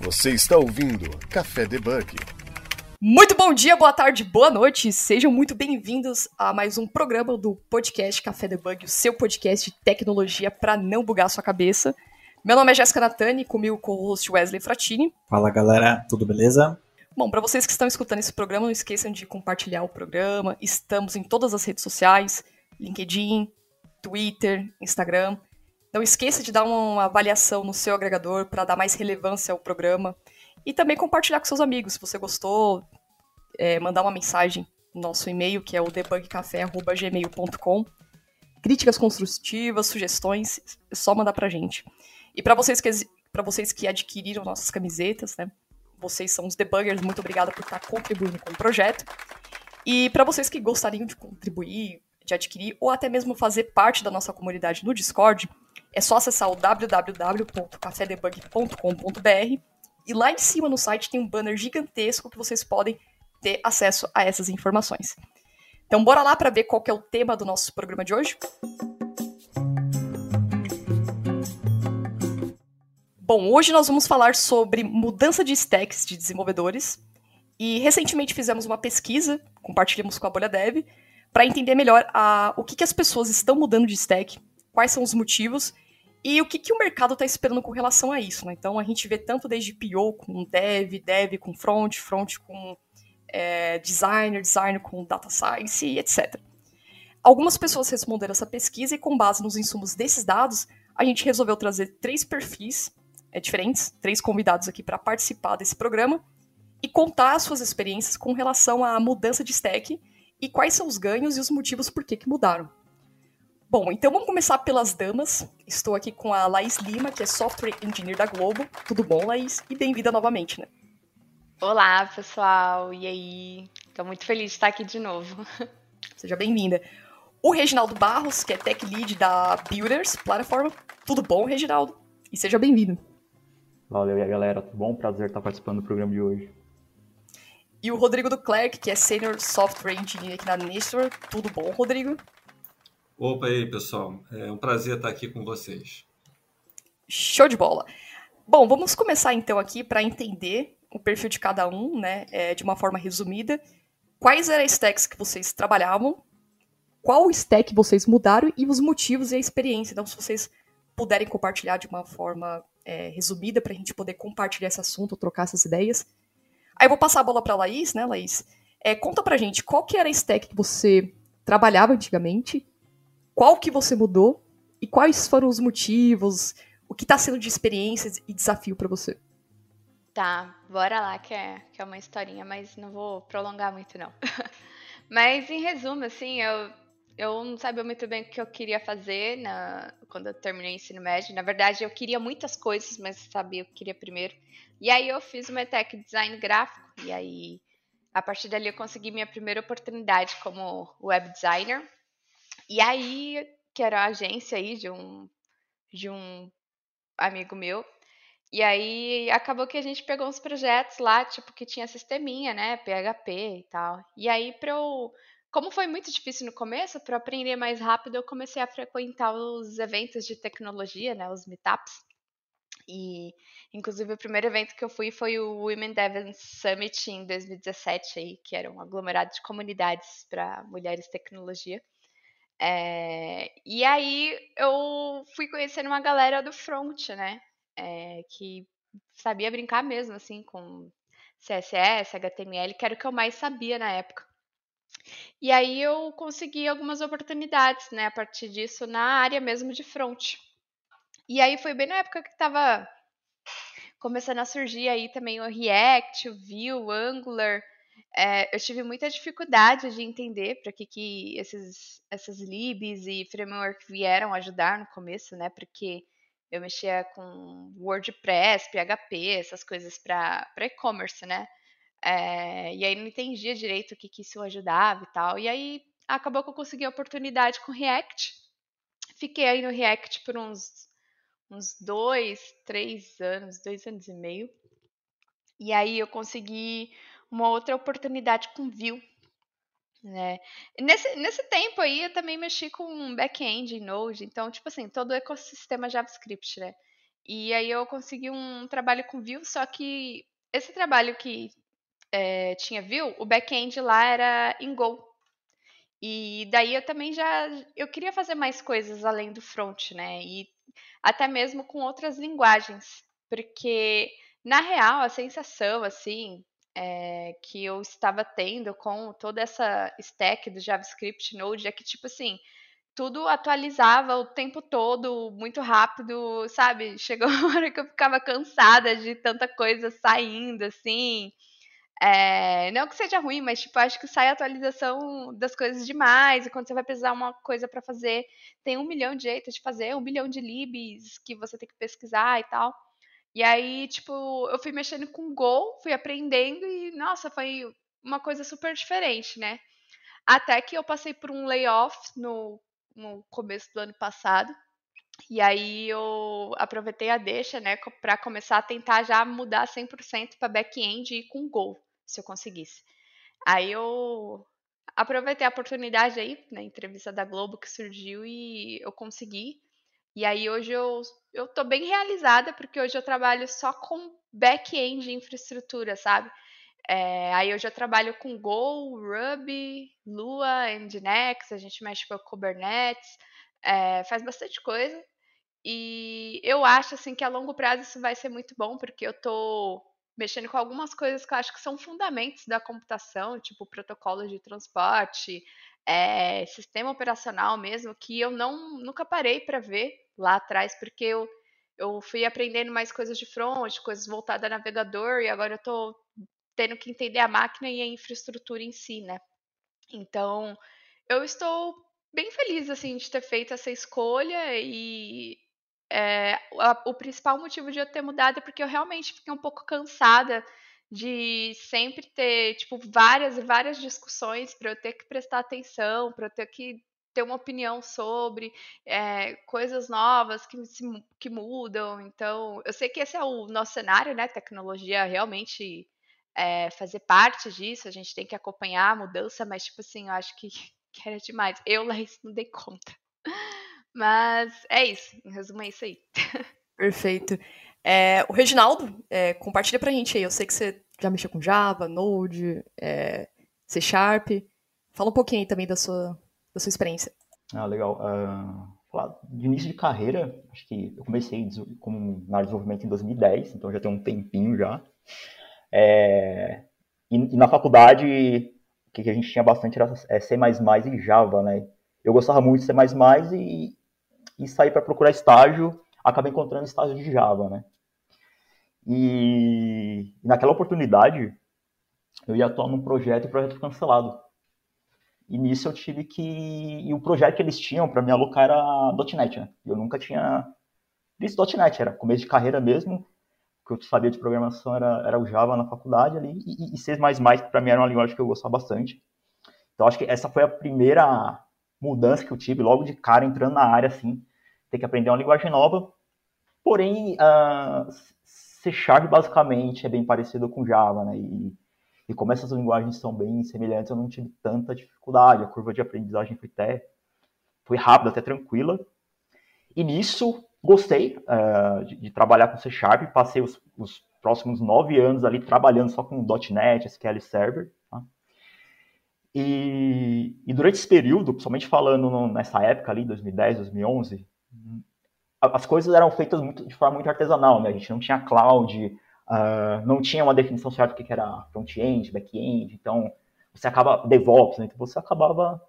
Você está ouvindo Café Debug. Muito bom dia, boa tarde, boa noite. Sejam muito bem-vindos a mais um programa do podcast Café Debug, o seu podcast de tecnologia para não bugar a sua cabeça. Meu nome é Jéssica Natani, comigo com o host Wesley Fratini. Fala galera, tudo beleza? Bom, para vocês que estão escutando esse programa, não esqueçam de compartilhar o programa. Estamos em todas as redes sociais: LinkedIn, Twitter, Instagram. Não esqueça de dar uma avaliação no seu agregador para dar mais relevância ao programa. E também compartilhar com seus amigos. Se você gostou, é, mandar uma mensagem no nosso e-mail, que é o debugcafé.gmail.com. Críticas construtivas, sugestões, é só mandar pra gente. E para vocês que para vocês que adquiriram nossas camisetas, né? Vocês são os debuggers, muito obrigada por estar contribuindo com o projeto. E para vocês que gostariam de contribuir, de adquirir ou até mesmo fazer parte da nossa comunidade no Discord, é só acessar o www.cafedebug.com.br e lá em cima no site tem um banner gigantesco que vocês podem ter acesso a essas informações. Então bora lá para ver qual é o tema do nosso programa de hoje? Bom, hoje nós vamos falar sobre mudança de stacks de desenvolvedores e recentemente fizemos uma pesquisa, compartilhamos com a Bolha Dev, para entender melhor a, o que, que as pessoas estão mudando de stack, quais são os motivos e o que, que o mercado está esperando com relação a isso. Né? Então a gente vê tanto desde PO com dev, dev com front, front com é, designer, designer com data science e etc. Algumas pessoas responderam essa pesquisa e com base nos insumos desses dados, a gente resolveu trazer três perfis é, diferentes, três convidados aqui para participar desse programa e contar as suas experiências com relação à mudança de stack e quais são os ganhos e os motivos por que, que mudaram. Bom, então vamos começar pelas damas. Estou aqui com a Laís Lima, que é Software Engineer da Globo. Tudo bom, Laís? E bem-vinda novamente, né? Olá, pessoal. E aí? Estou muito feliz de estar aqui de novo. Seja bem-vinda. O Reginaldo Barros, que é Tech Lead da Builders Plataforma. Tudo bom, Reginaldo? E seja bem-vindo. Valeu, e aí, galera? Tudo bom? Prazer estar participando do programa de hoje. E o Rodrigo Duclerc, que é Senior Software Engineer aqui na Nestor. Tudo bom, Rodrigo? Opa aí, pessoal. É um prazer estar aqui com vocês. Show de bola. Bom, vamos começar então aqui para entender o perfil de cada um, né, é, de uma forma resumida. Quais eram as stacks que vocês trabalhavam? Qual stack vocês mudaram e os motivos e a experiência? Então, se vocês puderem compartilhar de uma forma é, resumida para a gente poder compartilhar esse assunto, trocar essas ideias. Aí eu vou passar a bola para a Laís, né, Laís? É, conta pra gente, qual que era a stack que você trabalhava antigamente, qual que você mudou e quais foram os motivos, o que está sendo de experiência e desafio para você? Tá, bora lá, que é, que é uma historinha, mas não vou prolongar muito não. mas em resumo, assim, eu, eu não sabia muito bem o que eu queria fazer na, quando eu terminei o ensino médio. Na verdade, eu queria muitas coisas, mas sabia o que eu queria primeiro. E aí eu fiz uma tech design gráfico e aí a partir dali eu consegui minha primeira oportunidade como web designer. E aí, que era a agência aí de um de um amigo meu. E aí acabou que a gente pegou uns projetos lá, tipo que tinha sisteminha, né, PHP e tal. E aí para eu como foi muito difícil no começo, para aprender mais rápido, eu comecei a frequentar os eventos de tecnologia, né, os meetups. E, inclusive, o primeiro evento que eu fui foi o Women Dev Summit em 2017, aí, que era um aglomerado de comunidades para mulheres tecnologia. É, e aí eu fui conhecendo uma galera do front, né? É, que sabia brincar mesmo, assim, com CSS, HTML, que era o que eu mais sabia na época. E aí eu consegui algumas oportunidades, né, a partir disso, na área mesmo de front. E aí foi bem na época que estava começando a surgir aí também o React, o Vue, o Angular. É, eu tive muita dificuldade de entender para que, que esses, essas libs e framework vieram ajudar no começo, né? Porque eu mexia com WordPress, PHP, essas coisas para e-commerce, né? É, e aí não entendia direito o que, que isso ajudava e tal. E aí acabou que eu consegui a oportunidade com React. Fiquei aí no React por uns uns dois, três anos, dois anos e meio. E aí eu consegui uma outra oportunidade com Vue. Né? Nesse, nesse tempo aí eu também mexi com back-end em Node, então, tipo assim, todo o ecossistema JavaScript, né? E aí eu consegui um trabalho com Vue, só que esse trabalho que é, tinha Vue, o back-end lá era em Go. E daí eu também já eu queria fazer mais coisas além do front, né? E até mesmo com outras linguagens, porque na real a sensação assim é, que eu estava tendo com toda essa stack do JavaScript Node é que tipo assim tudo atualizava o tempo todo, muito rápido, sabe? Chegou uma hora que eu ficava cansada de tanta coisa saindo, assim. É, não que seja ruim, mas tipo, acho que sai atualização das coisas demais, e quando você vai precisar uma coisa para fazer, tem um milhão de jeitos de fazer, um milhão de libs que você tem que pesquisar e tal. E aí, tipo, eu fui mexendo com Go, fui aprendendo e, nossa, foi uma coisa super diferente, né? Até que eu passei por um layoff no no começo do ano passado. E aí eu aproveitei a deixa, né, para começar a tentar já mudar 100% para back-end e com Go, se eu conseguisse. Aí eu aproveitei a oportunidade aí, na entrevista da Globo que surgiu e eu consegui. E aí hoje eu, eu tô bem realizada, porque hoje eu trabalho só com back-end infraestrutura, sabe? É, aí eu trabalho com Go, Ruby, Lua, Nginx, a gente mexe com Kubernetes, é, faz bastante coisa. E eu acho assim que a longo prazo isso vai ser muito bom, porque eu estou mexendo com algumas coisas que eu acho que são fundamentos da computação, tipo protocolos de transporte, é, sistema operacional mesmo, que eu não nunca parei para ver lá atrás, porque eu, eu fui aprendendo mais coisas de front, coisas voltadas a navegador, e agora eu estou tendo que entender a máquina e a infraestrutura em si, né? Então, eu estou bem feliz assim de ter feito essa escolha e é, o principal motivo de eu ter mudado é porque eu realmente fiquei um pouco cansada de sempre ter tipo várias e várias discussões para eu ter que prestar atenção, para eu ter que ter uma opinião sobre é, coisas novas que, se, que mudam. Então, eu sei que esse é o nosso cenário, né? Tecnologia realmente é, fazer parte disso, a gente tem que acompanhar a mudança, mas, tipo assim, eu acho que, que era demais. Eu, Laís, não dei conta. Mas é isso, em resumo, é isso aí. Perfeito. É, o Reginaldo, é, compartilha pra gente aí. Eu sei que você já mexeu com Java, Node, é, C Sharp. Fala um pouquinho aí também da sua, da sua experiência. Ah, legal. Uh, de início de carreira, acho que eu comecei como na desenvolvimento em 2010, então já tem um tempinho já. É, e, e, na faculdade, o que a gente tinha bastante era é, C++ e Java, né? Eu gostava muito de C++ e, e saí para procurar estágio, acabei encontrando estágio de Java, né? E, e naquela oportunidade, eu ia atuar num projeto e o projeto foi cancelado. E nisso eu tive que. E o projeto que eles tinham para me alocar era .NET, né? Eu nunca tinha visto .NET, era começo de carreira mesmo que eu sabia de programação era, era o Java na faculdade ali, e, e C++, para mim era uma linguagem que eu gostava bastante. Então, acho que essa foi a primeira mudança que eu tive, logo de cara, entrando na área, assim, ter que aprender uma linguagem nova. Porém, uh, C Sharp, basicamente, é bem parecido com Java, né, e, e como essas linguagens são bem semelhantes, eu não tive tanta dificuldade, a curva de aprendizagem foi até, foi rápida, até tranquila. E nisso, Gostei uh, de, de, trabalhar com C Sharp, passei os, os, próximos nove anos ali trabalhando só com .NET, SQL Server. Tá? E, e, durante esse período, principalmente falando no, nessa época ali, 2010, 2011, as coisas eram feitas muito, de forma muito artesanal, né? A gente não tinha cloud, uh, não tinha uma definição certa do que era front-end, back-end, então você acaba DevOps, né? Então você acabava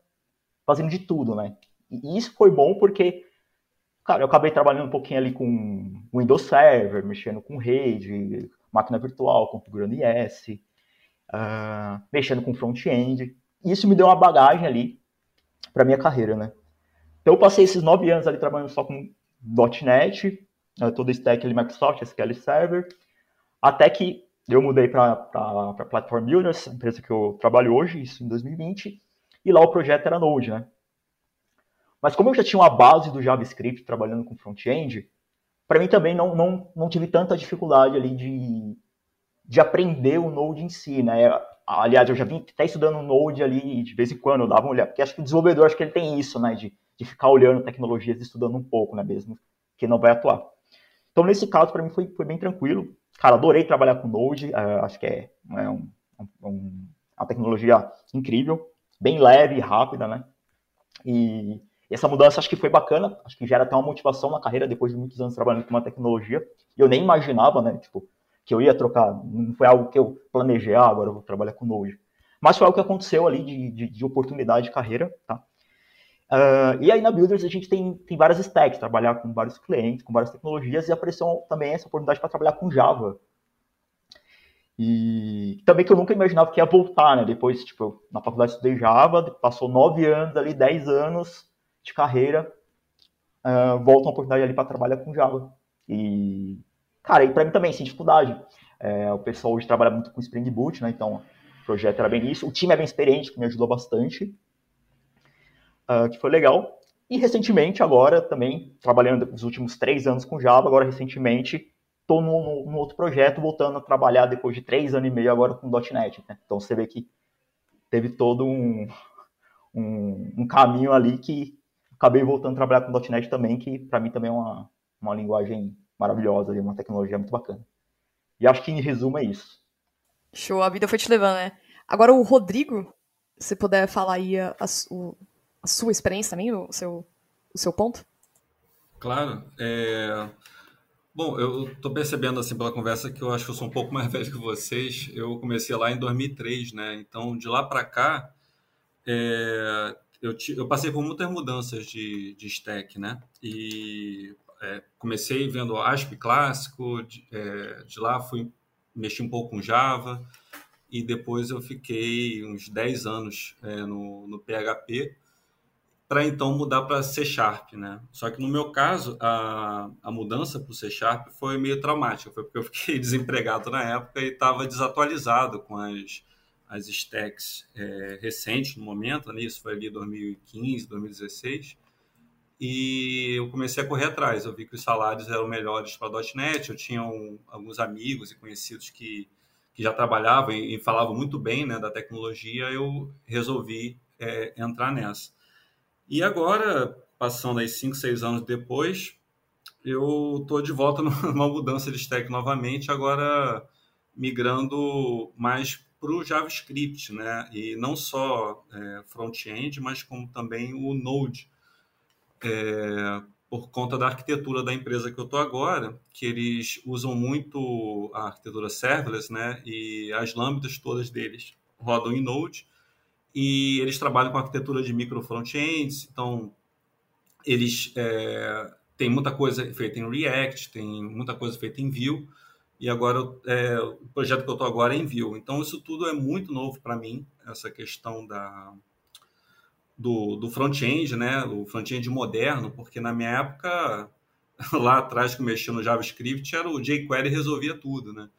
fazendo de tudo, né? E isso foi bom porque Cara, eu acabei trabalhando um pouquinho ali com Windows Server, mexendo com rede, máquina virtual, configurando IS, uh, ah, mexendo com front-end. Isso me deu uma bagagem ali para minha carreira, né? Então eu passei esses nove anos ali trabalhando só com .NET, uh, todo stack ali Microsoft, SQL Server, até que eu mudei para a Platform Builders, a empresa que eu trabalho hoje, isso em 2020, e lá o projeto era Node, né? Mas como eu já tinha uma base do JavaScript trabalhando com front-end, para mim também não, não, não tive tanta dificuldade ali de, de aprender o Node em si, né? Aliás, eu já vim até estudando Node ali de vez em quando, eu dava uma olhada, porque acho que o desenvolvedor, acho que ele tem isso, né? De, de ficar olhando tecnologias e estudando um pouco, né? Mesmo que não vai atuar. Então, nesse caso, para mim foi, foi bem tranquilo. Cara, adorei trabalhar com Node, uh, acho que é, é um, um, uma tecnologia incrível, bem leve e rápida, né? E essa mudança acho que foi bacana, acho que gera até uma motivação na carreira depois de muitos anos trabalhando com uma tecnologia. E eu nem imaginava, né, tipo, que eu ia trocar, não foi algo que eu planejei, ah, agora eu vou trabalhar com Node. Mas foi algo que aconteceu ali de, de, de oportunidade de carreira, tá? Uh, e aí na Builders a gente tem, tem várias stacks, trabalhar com vários clientes, com várias tecnologias, e apareceu também essa oportunidade para trabalhar com Java. E também que eu nunca imaginava que ia voltar, né? Depois, tipo, na faculdade estudei Java, passou nove anos ali, dez anos de carreira, uh, volta uma oportunidade ali para trabalhar com Java. E, cara, e para mim também, sem dificuldade. É, o pessoal hoje trabalha muito com Spring Boot, né? Então, o projeto era bem isso. O time é bem experiente, que me ajudou bastante uh, que foi legal. E recentemente, agora também, trabalhando nos últimos três anos com Java, agora recentemente estou num, num, outro projeto, voltando a trabalhar depois de três anos e meio agora com .NET. Né? Então você vê que teve todo um, um, um, caminho ali que acabei voltando a trabalhar com .NET também, que para mim também é uma, uma linguagem maravilhosa, uma tecnologia muito bacana. E acho que em resumo é isso. Show, a vida foi te levando, né? Agora o Rodrigo, se puder falar aí a, a, o, a sua experiência também, o seu, o seu ponto? Claro. É... Bom, eu estou percebendo assim pela conversa que eu acho que eu sou um pouco mais velho que vocês. Eu comecei lá em 2003, né? Então, de lá para cá, é... eu, eu, passei por muitas mudanças de, de stack, né? E é, comecei vendo ASP clássico, de, é, de lá fui mexi um pouco com Java e depois eu fiquei uns 10 anos é, no, no PHP para então mudar para C Sharp, né? Só que no meu caso, a, a mudança para o C Sharp foi meio traumática, foi porque eu fiquei desempregado na época e estava desatualizado com as, as stacks é, recentes no momento, né? isso foi ali 2015, 2016, e eu comecei a correr atrás. Eu vi que os salários eram melhores para .NET, eu tinha um, alguns amigos e conhecidos que, que já trabalhavam e, e falavam muito bem né, da tecnologia, eu resolvi é, entrar nessa. E agora, passando aí 5, 6 anos depois, eu estou de volta numa mudança de stack novamente, agora migrando mais para o JavaScript, né? E não só é, front-end, mas como também o Node, é, por conta da arquitetura da empresa que eu estou agora, que eles usam muito a arquitetura serverless, né? E as lambdas todas deles rodam em Node e eles trabalham com arquitetura de micro front-ends, então eles é, têm muita coisa feita em React, tem muita coisa feita em Vue, e agora é, o projeto que eu estou agora é em Vue. Então isso tudo é muito novo para mim, essa questão da, do, do front-end, né, o front-end moderno, porque na minha época, lá atrás que mexia no JavaScript, era o jQuery resolvia tudo, né?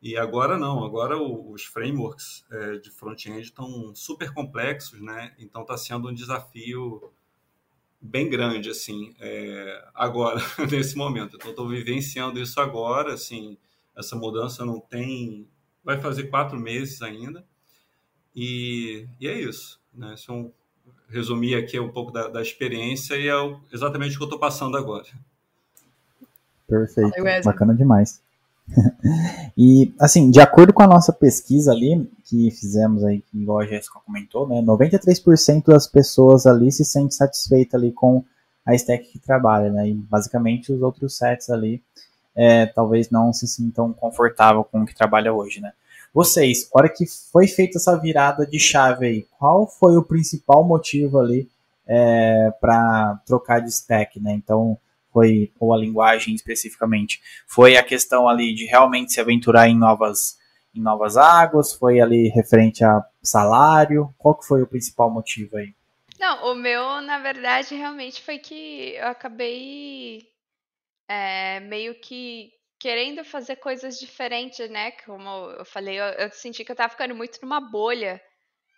E agora não, agora os frameworks é, de front-end estão super complexos, né? Então está sendo um desafio bem grande, assim, é, agora, nesse momento. Então estou vivenciando isso agora, assim, essa mudança não tem... Vai fazer quatro meses ainda. E, e é isso, né? Isso é um, resumir aqui um pouco da, da experiência e é exatamente o que eu estou passando agora. Perfeito, bacana demais. e, assim, de acordo com a nossa pesquisa ali, que fizemos aí, que igual a Jéssica comentou, né, 93% das pessoas ali se sente satisfeita ali com a stack que trabalha, né, e basicamente os outros sets ali é, talvez não se sintam confortável com o que trabalha hoje, né. Vocês, hora que foi feita essa virada de chave aí, qual foi o principal motivo ali é, para trocar de stack, né, então foi, ou a linguagem especificamente, foi a questão ali de realmente se aventurar em novas, em novas águas, foi ali referente a salário, qual que foi o principal motivo aí? Não, o meu, na verdade, realmente foi que eu acabei é, meio que querendo fazer coisas diferentes, né? Como eu falei, eu, eu senti que eu tava ficando muito numa bolha.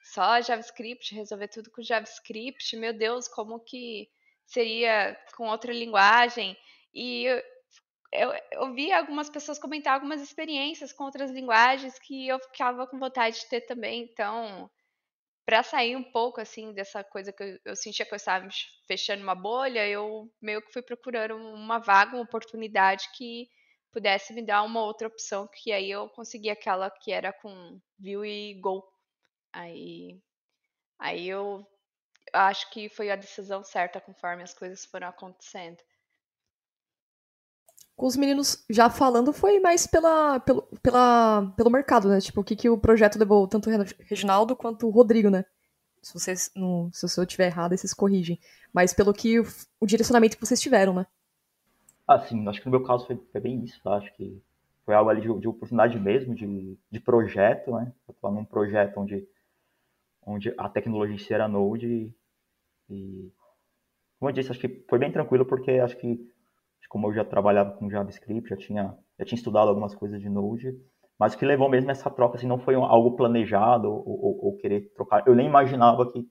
Só JavaScript, resolver tudo com JavaScript. Meu Deus, como que seria com outra linguagem. E eu, eu, eu vi algumas pessoas comentar algumas experiências com outras linguagens que eu ficava com vontade de ter também. Então, para sair um pouco assim dessa coisa que eu, eu, sentia que eu estava fechando uma bolha, eu meio que fui procurando uma vaga, uma oportunidade que pudesse me dar uma outra opção, que aí eu consegui aquela que era com view e go. Aí, aí eu acho que foi a decisão certa conforme as coisas foram acontecendo. Com os meninos já falando, foi mais pela, pelo, pela, pelo mercado, né? Tipo, o que, que o projeto levou tanto o Reginaldo quanto o Rodrigo, né? Se vocês não, se eu estiver errado, vocês corrigem. Mas pelo que o, o direcionamento que vocês tiveram, né? Ah, sim, acho que no meu caso foi, foi bem isso, tá? Acho que foi algo ali de, de oportunidade mesmo, de, de projeto, né? Eu tô num projeto onde, onde a tecnologia era Node e, e, como eu disse, acho que foi bem tranquilo porque acho que como eu já trabalhava com JavaScript, já tinha, já tinha estudado algumas coisas de Node, mas o que levou mesmo essa troca, assim, não foi algo planejado ou, ou, ou querer trocar. Eu nem imaginava que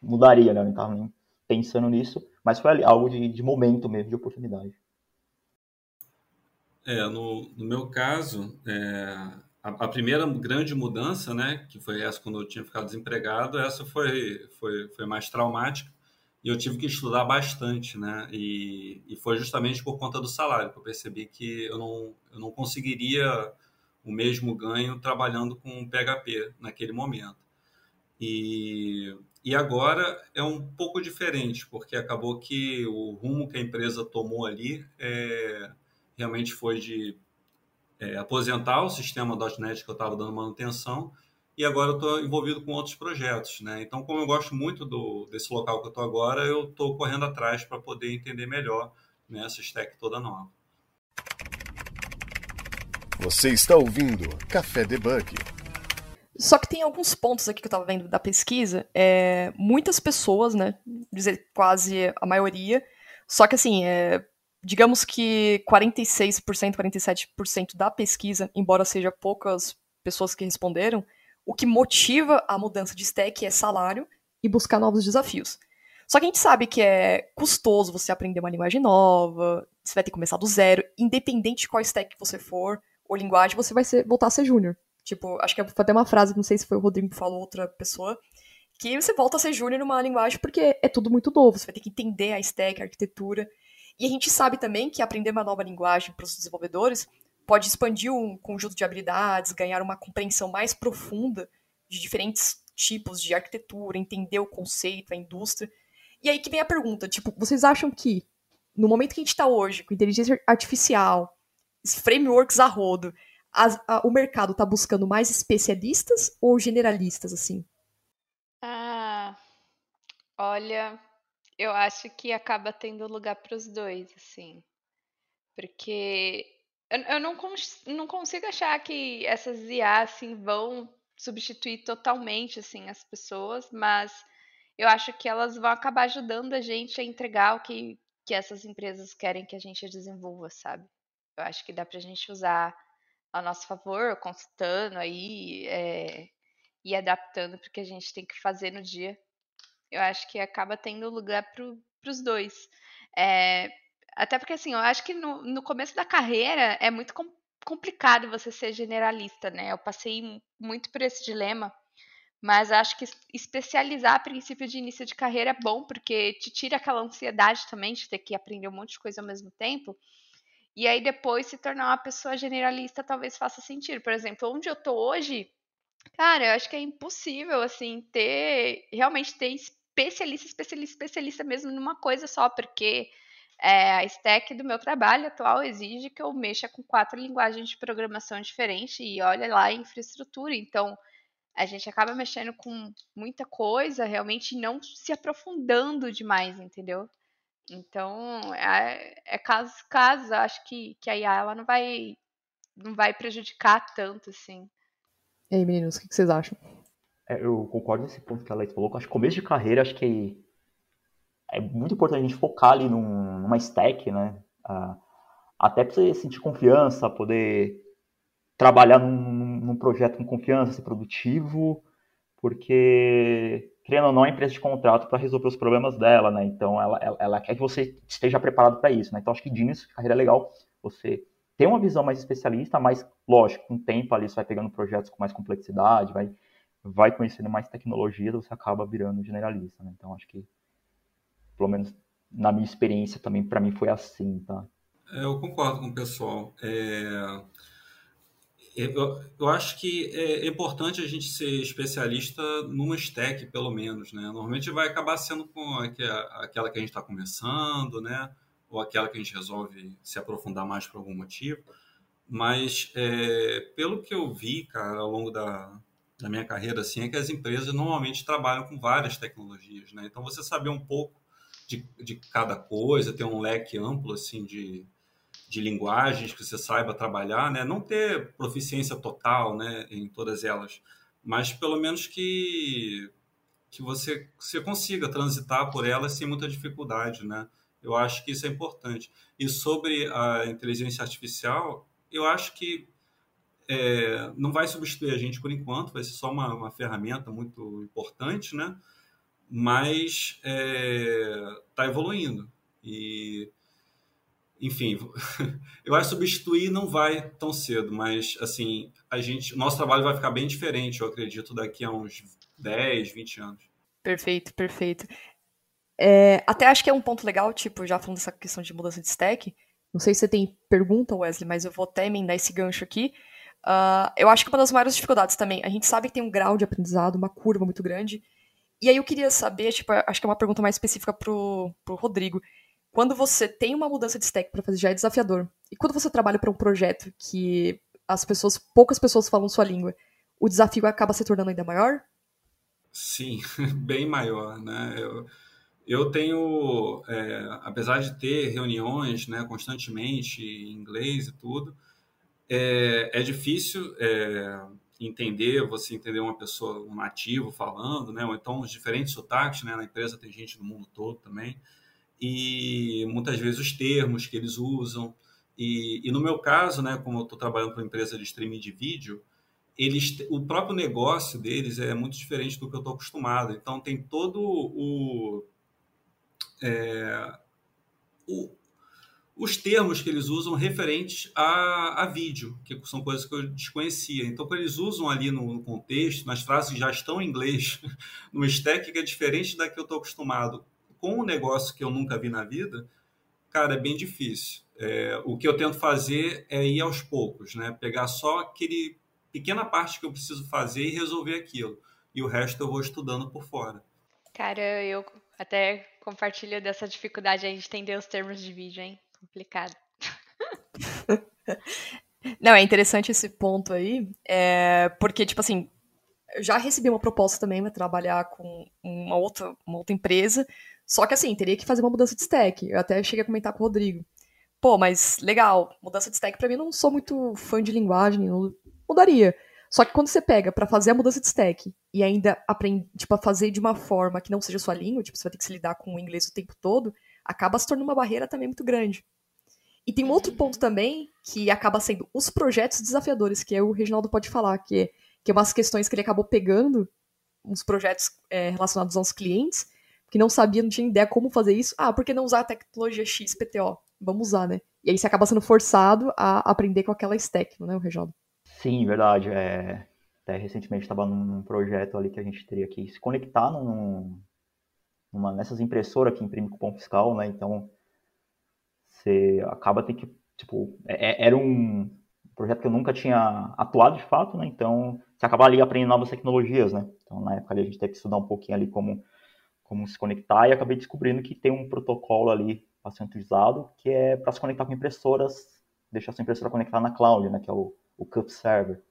mudaria, né? Eu não estava nem pensando nisso, mas foi algo de, de momento mesmo, de oportunidade. É, no, no meu caso, é, a, primeira grande mudança, né, que foi essa quando eu tinha ficado desempregado, essa foi, foi, foi mais traumática e eu tive que estudar bastante, né, e, e foi justamente por conta do salário que eu percebi que eu não, eu não conseguiria o mesmo ganho trabalhando com PHP naquele momento. E, e agora é um pouco diferente, porque acabou que o rumo que a empresa tomou ali é, realmente foi de é, aposentar o sistema .NET que eu estava dando manutenção e agora eu estou envolvido com outros projetos, né? Então, como eu gosto muito do, desse local que eu estou agora, eu estou correndo atrás para poder entender melhor né, essa stack toda nova. Você está ouvindo Café Debug. Só que tem alguns pontos aqui que eu estava vendo da pesquisa. É, muitas pessoas, né? Dizer quase a maioria. Só que assim, é, digamos que 46%, 47% da pesquisa, embora seja poucas pessoas que responderam, o que motiva a mudança de stack é salário e buscar novos desafios. Só que a gente sabe que é custoso você aprender uma linguagem nova, você vai ter que começar do zero, independente de qual stack você for, ou linguagem, você vai ser, voltar a ser júnior. Tipo, acho que foi até uma frase, não sei se foi o Rodrigo que falou, outra pessoa, que você volta a ser júnior numa linguagem porque é tudo muito novo, você vai ter que entender a stack, a arquitetura, e a gente sabe também que aprender uma nova linguagem para os desenvolvedores pode expandir um conjunto de habilidades, ganhar uma compreensão mais profunda de diferentes tipos de arquitetura, entender o conceito, a indústria. E aí que vem a pergunta, tipo, vocês acham que no momento que a gente está hoje, com inteligência artificial, frameworks a rodo, a, a, o mercado está buscando mais especialistas ou generalistas, assim? Ah, olha, eu acho que acaba tendo lugar para os dois, assim. Porque eu, eu não, cons não consigo achar que essas IA assim, vão substituir totalmente assim as pessoas, mas eu acho que elas vão acabar ajudando a gente a entregar o que, que essas empresas querem que a gente desenvolva, sabe? Eu acho que dá para a gente usar a nosso favor, consultando aí é, e adaptando para o que a gente tem que fazer no dia eu acho que acaba tendo lugar para os dois. É, até porque, assim, eu acho que no, no começo da carreira é muito com, complicado você ser generalista, né? Eu passei muito por esse dilema, mas acho que especializar a princípio de início de carreira é bom, porque te tira aquela ansiedade também de ter que aprender um monte de coisa ao mesmo tempo. E aí depois se tornar uma pessoa generalista talvez faça sentido. Por exemplo, onde eu tô hoje, cara, eu acho que é impossível, assim, ter, realmente ter especialista, especialista, especialista mesmo numa coisa só, porque é, a stack do meu trabalho atual exige que eu mexa com quatro linguagens de programação diferentes e olha lá a infraestrutura. Então, a gente acaba mexendo com muita coisa, realmente não se aprofundando demais, entendeu? Então, é, é caso caso, acho que, que a IA ela não vai não vai prejudicar tanto assim. E aí, meninos, o que vocês acham? É, eu concordo nesse ponto que a Leite falou, acho que começo de carreira, acho que é muito importante a gente focar ali num, numa stack, né? Até para você sentir confiança, poder trabalhar num, num, projeto com confiança, ser produtivo, porque, querendo ou não, a empresa de contrato para resolver os problemas dela, né? Então, ela, ela, ela quer que você esteja preparado para isso, né? Então, acho que de início de carreira é legal você ter uma visão mais especialista, mas, lógico, com o tempo ali você vai pegando projetos com mais complexidade, vai vai conhecendo mais tecnologia, você acaba virando generalista, né? Então acho que, pelo menos na minha experiência também, para mim foi assim, tá? É, eu concordo com o pessoal. É... Eu, eu, acho que é importante a gente ser especialista numa stack, pelo menos, né? Normalmente vai acabar sendo com aquela que a gente está começando, né? Ou aquela que a gente resolve se aprofundar mais por algum motivo. Mas, é, pelo que eu vi, cara, ao longo da, da minha carreira, assim, é que as empresas normalmente trabalham com várias tecnologias, né? Então, você saber um pouco de, de cada coisa, ter um leque amplo, assim, de, de linguagens que você saiba trabalhar, né? Não ter proficiência total, né, em todas elas, mas pelo menos que que você, você consiga transitar por elas sem muita dificuldade, né? Eu acho que isso é importante. E sobre a inteligência artificial, eu acho que é, não vai substituir a gente por enquanto, vai ser só uma, uma ferramenta muito importante, né? Mas está é, tá evoluindo. E enfim, eu acho que substituir não vai tão cedo, mas assim, a gente, nosso trabalho vai ficar bem diferente, eu acredito, daqui a uns 10, 20 anos. Perfeito, perfeito. É, até acho que é um ponto legal, tipo, já falando dessa questão de mudança de stack. Não sei se você tem pergunta, Wesley, mas eu vou até emendar esse gancho aqui. Uh, eu acho que uma das maiores dificuldades também, a gente sabe que tem um grau de aprendizado, uma curva muito grande. E aí eu queria saber, tipo, acho que é uma pergunta mais específica pro, pro Rodrigo quando você tem uma mudança de stack para fazer já é desafiador. E quando você trabalha para um projeto que as pessoas, poucas pessoas falam sua língua, o desafio acaba se tornando ainda maior? Sim, bem maior, né? Eu, eu tenho, é, apesar de ter reuniões, né, constantemente em inglês e tudo, é, é difícil é, entender, você entender uma pessoa, um nativo falando, né, ou então os diferentes sotaques, né, na empresa tem gente do mundo todo também, e muitas vezes os termos que eles usam. E, e no meu caso, né, como eu estou trabalhando para uma empresa de streaming de vídeo, eles, o próprio negócio deles é muito diferente do que eu estou acostumado. Então tem todo o, é, o, os termos que eles usam referentes a, a, vídeo, que são coisas que eu desconhecia. Então, quando eles usam ali no, no contexto, nas frases que já estão em inglês, no stack que é diferente da que eu estou acostumado, com um negócio que eu nunca vi na vida, cara, é bem difícil. É, o que eu tento fazer é ir aos poucos, né? Pegar só aquele pequena parte que eu preciso fazer e resolver aquilo. E o resto eu vou estudando por fora. Cara, eu até compartilho dessa dificuldade aí de entender os termos de vídeo, hein? Complicado. Não, é interessante esse ponto aí, é, porque, tipo assim, eu já recebi uma proposta também para trabalhar com uma outra, uma outra empresa, só que assim, teria que fazer uma mudança de stack. Eu até cheguei a comentar com o Rodrigo. Pô, mas legal, mudança de stack para mim não sou muito fã de linguagem, mudaria. Só que quando você pega para fazer a mudança de stack e ainda aprende, tipo, a fazer de uma forma que não seja sua língua, tipo, você vai ter que se lidar com o inglês o tempo todo, acaba se tornando uma barreira também muito grande. E tem um outro ponto também que acaba sendo os projetos desafiadores, que é o Reginaldo pode falar, que é, que é umas questões que ele acabou pegando, uns projetos é, relacionados aos clientes, que não sabia, não tinha ideia como fazer isso. Ah, por que não usar a tecnologia X, PTO? Vamos usar, né? E aí você acaba sendo forçado a aprender com aquela stack, não é, Reginaldo? Sim, verdade. É... Até recentemente estava num projeto ali que a gente teria que se conectar num, numa, nessas impressoras que imprime cupom fiscal, né? Então, você acaba tendo que, tipo, é, é, era um projeto que eu nunca tinha atuado de fato, né? Então, você acaba ali aprendendo novas tecnologias, né? Então, na época ali, a gente teve que estudar um pouquinho ali como como se conectar e acabei descobrindo que tem um protocolo ali bastante usado que é para se conectar com impressoras, deixar sua impressora conectada na cloud, né, que é o, o Cup Server.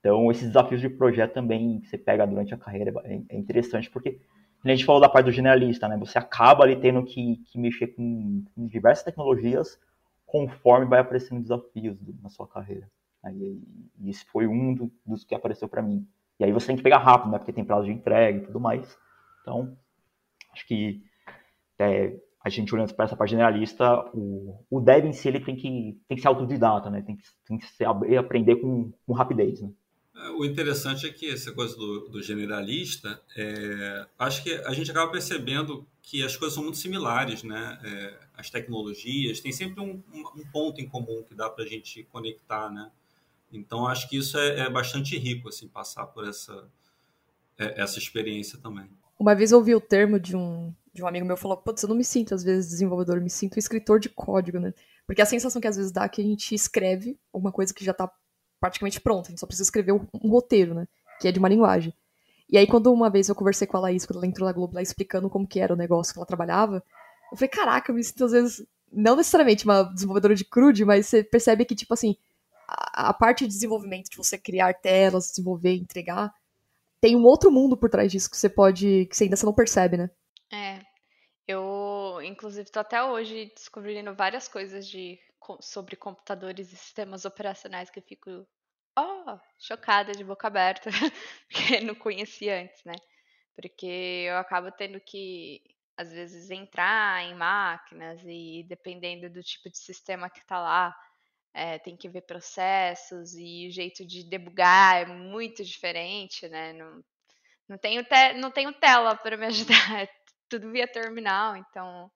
Então, esses desafios de projeto também que você pega durante a carreira é, é interessante porque a gente falou da parte do generalista, né? Você acaba ali tendo que, que mexer com, com, diversas tecnologias conforme vai aparecendo desafios na sua carreira. Aí, e isso foi um do, dos que apareceu para mim. E aí você tem que pegar rápido, né? Porque tem prazo de entrega e tudo mais. Então, Acho que é, a gente olhando para essa parte generalista, o, o dev em si ele tem que, tem que ser autodidata, né? tem, que, tem que aprender com, com rapidez. Né? O interessante é que essa coisa do, do generalista, é, acho que a gente acaba percebendo que as coisas são muito similares, né? É, as tecnologias, tem sempre um, um, ponto em comum que dá para a gente conectar, né? Então, acho que isso é, é, bastante rico, assim, passar por essa, é, essa experiência também. Uma vez eu ouvi o termo de um, de um amigo meu falou, putz, eu não me sinto às vezes desenvolvedor, eu me sinto escritor de código, né? Porque a sensação que às vezes dá é que a gente escreve alguma coisa que já tá praticamente pronta, a gente só precisa escrever um, roteiro, né? Que é de uma linguagem. E aí, quando uma vez eu conversei com a Laís, quando ela entrou na Globo lá explicando como que era o negócio que ela trabalhava, eu falei, caraca, eu me sinto às vezes, não necessariamente uma desenvolvedora de crude, mas você percebe que, tipo assim, a, a parte de desenvolvimento, de você criar telas, desenvolver, entregar, tem um outro mundo por trás disso que você pode, que você ainda não percebe, né? É, eu, inclusive, tô até hoje descobrindo várias coisas de, sobre computadores e sistemas operacionais que eu fico oh, chocada, de boca aberta, porque não conhecia antes, né? Porque eu acabo tendo que, às vezes, entrar em máquinas e dependendo do tipo de sistema que está lá, é, tem que ver processos e o jeito de debugar é muito diferente, né? Não, não, tenho, te, não tenho tela para me ajudar, é tudo via terminal, então.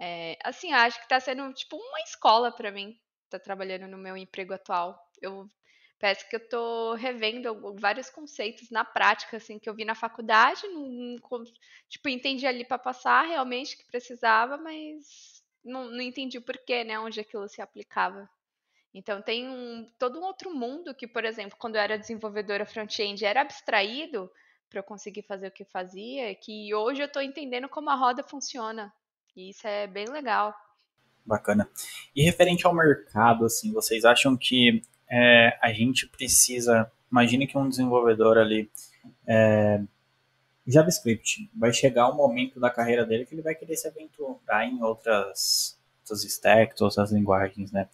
É, assim, acho que está sendo tipo uma escola para mim, tá trabalhando no meu emprego atual. Eu Parece que eu tô revendo vários conceitos na prática, assim, que eu vi na faculdade, não, tipo, entendi ali para passar realmente que precisava, mas não, não entendi o porquê, né, onde aquilo se aplicava. Então tem um, todo um outro mundo que, por exemplo, quando eu era desenvolvedora front-end era abstraído para eu conseguir fazer o que fazia, que hoje eu estou entendendo como a roda funciona. E isso é bem legal. Bacana. E referente ao mercado, assim, vocês acham que é, a gente precisa. Imagine que um desenvolvedor ali. É, JavaScript vai chegar um momento da carreira dele que ele vai querer se aventurar em outras, outras stacks, outras linguagens, né?